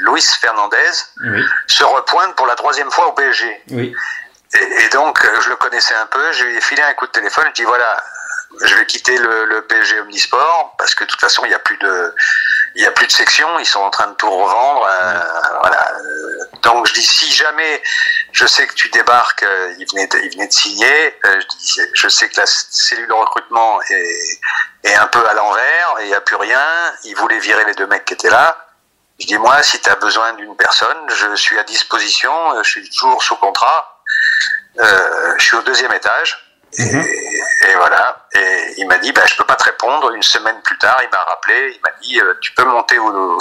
Luis Fernandez Oui. se repointe pour la troisième fois au PSG. Oui. Et, et donc, euh, je le connaissais un peu, je lui ai filé un coup de téléphone, je dis voilà, je vais quitter le, le PSG Omnisport parce que de toute façon, il n'y a plus de, il y a plus de section, ils sont en train de tout revendre, euh, voilà. Donc, je dis si jamais, je sais que tu débarques, euh, il venait, de, il venait de signer, euh, je, dis, je sais que la cellule de recrutement est, est un peu à l'envers, et il n'y a plus rien. Il voulait virer les deux mecs qui étaient là. Je dis moi, si tu as besoin d'une personne, je suis à disposition, euh, je suis toujours sous contrat. Euh, je suis au deuxième étage. Et, et voilà. Et il m'a dit, bah, je peux pas te répondre. Une semaine plus tard, il m'a rappelé. Il m'a dit, euh, tu peux monter au,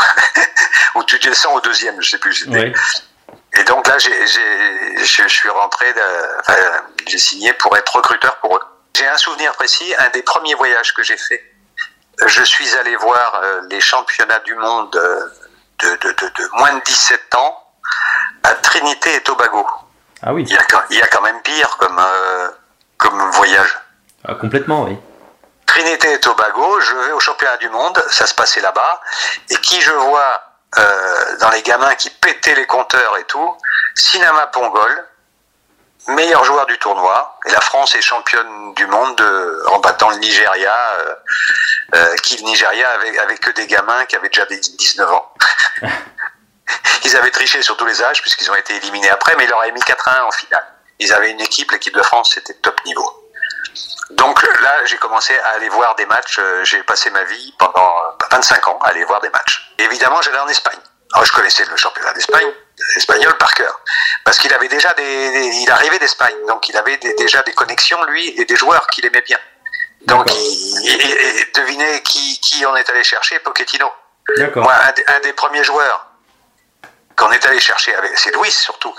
ou tu descends au deuxième. Je sais plus. Et donc là, j'ai, je, suis rentré, enfin, j'ai signé pour être recruteur pour eux. J'ai un souvenir précis. Un des premiers voyages que j'ai fait, je suis allé voir euh, les championnats du monde de, de, de, moins de 17 ans à Trinité et Tobago. Ah oui. Il y a, quand- il y a quand même pire comme, euh, comme voyage. Ah, complètement, oui. Trinité et Tobago, je vais au championnat du monde, ça se passait là-bas, et qui je vois euh, dans les gamins qui pétaient les compteurs et tout, Sinama Pongol, meilleur joueur du tournoi, et la France est championne du monde de- en battant le Nigeria, euh, euh, qui le Nigeria avec, avec que des gamins qui avaient déjà des 19 ans. Ils avaient triché sur tous les âges puisqu'ils ont été éliminés après, mais ils leur avaient mis 4-1 en finale. Ils avaient une équipe, l'équipe de France, c'était top niveau. Donc là, j'ai commencé à aller voir des matchs. euh, J'ai passé ma vie pendant euh, 25 ans à aller voir des matchs. Évidemment, j'allais en Espagne. Alors, je connaissais le championnat d'Espagne, espagnol par cœur, parce qu'il avait déjà des, des- il arrivait d'Espagne, donc il avait des- déjà des connexions lui et des joueurs qu'il aimait bien. Donc, il, devinez qui, qui on est allé chercher, Pochettino. Moi, un, des- un des premiers joueurs qu'on est allé chercher, c'est Louis surtout.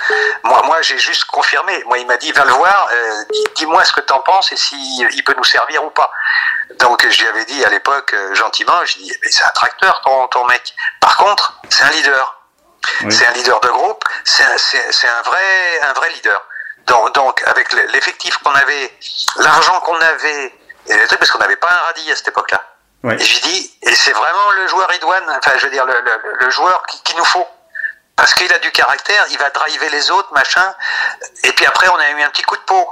Moi, moi, j'ai juste confirmé. Moi, il m'a dit, va le voir, euh, dis- dis-moi ce que t'en penses et s'il il peut nous servir ou pas. Donc, je lui avais dit à l'époque, euh, gentiment, je dis, mais c'est un tracteur, ton, ton mec. Par contre, c'est un leader. Oui. C'est un leader de groupe, c'est un, vrai, un vrai leader. Donc, donc avec le- l'effectif qu'on avait, l'argent qu'on avait, et parce qu'on n'avait pas un radis à cette époque-là. Ouais. Et je lui dis, et c'est vraiment le joueur Idouane, enfin je veux dire le, le, le joueur qui- qu'il nous faut. Parce qu'il a du caractère, il va driver les autres, machin. Et puis après, on a eu un petit coup de peau.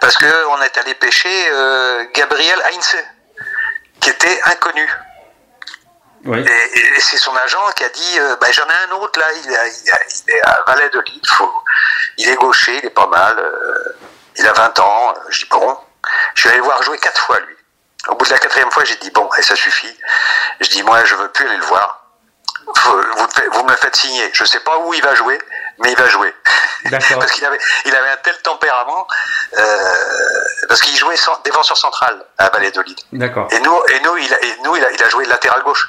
Parce que on est allé pêcher euh, Gabriel Heinze, qui était inconnu. Et, et c'est son agent qui a dit, euh, bah, j'en ai un autre là, il, a- il, a- il est à Lille, faut, il est gaucher, il est pas mal, euh, il a 20 ans. Je dis bon, suis allé le voir jouer quatre fois lui. Au bout de la quatrième fois, j'ai dit bon, et ça suffit. Je dis moi, je veux plus aller le voir. Vous, me le faites signer. Je sais pas où il va jouer, mais il va jouer. Parce qu'il avait, il avait un tel tempérament, euh, parce qu'il jouait défenseur central à Valladolid. D'accord. Et nous, et nous, il a, et nous, il a, il a joué latéral gauche.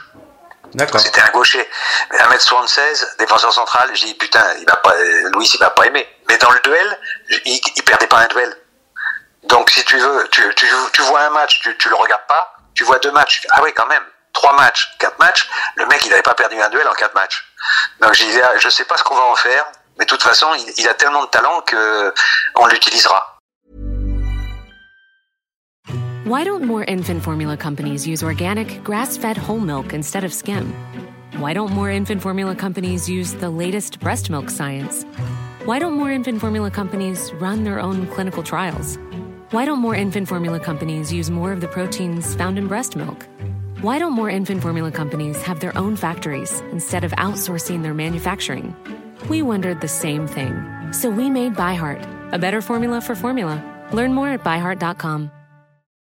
D'accord. C'était un gaucher. Mais 1m76, défenseur central, j'ai dit putain, il va pas, Louis, il va pas aimer. Mais dans le duel, il, il perdait pas un duel. Donc si tu veux, tu, vois un match, tu, le regardes pas, tu vois deux matchs, ah oui quand même, trois matchs, quatre matchs, le mec il avait pas perdu un duel en quatre matchs. Donc je disais, ah, je sais pas ce qu'on va en faire, mais de toute façon, il, il a tellement de talent que on l'utilisera. Why don't more infant formula companies use organic, grass fed whole milk instead of skim? Why don't more infant formula companies use the latest breast milk science? Why don't more infant formula companies run their own clinical trials? Why don't more infant formula companies use more of the proteins found in breast milk? Why don't more infant formula companies have their own factories instead of outsourcing their manufacturing? We wondered the same thing. So we made ByHeart, a better formula for formula. Learn more at byheart.com.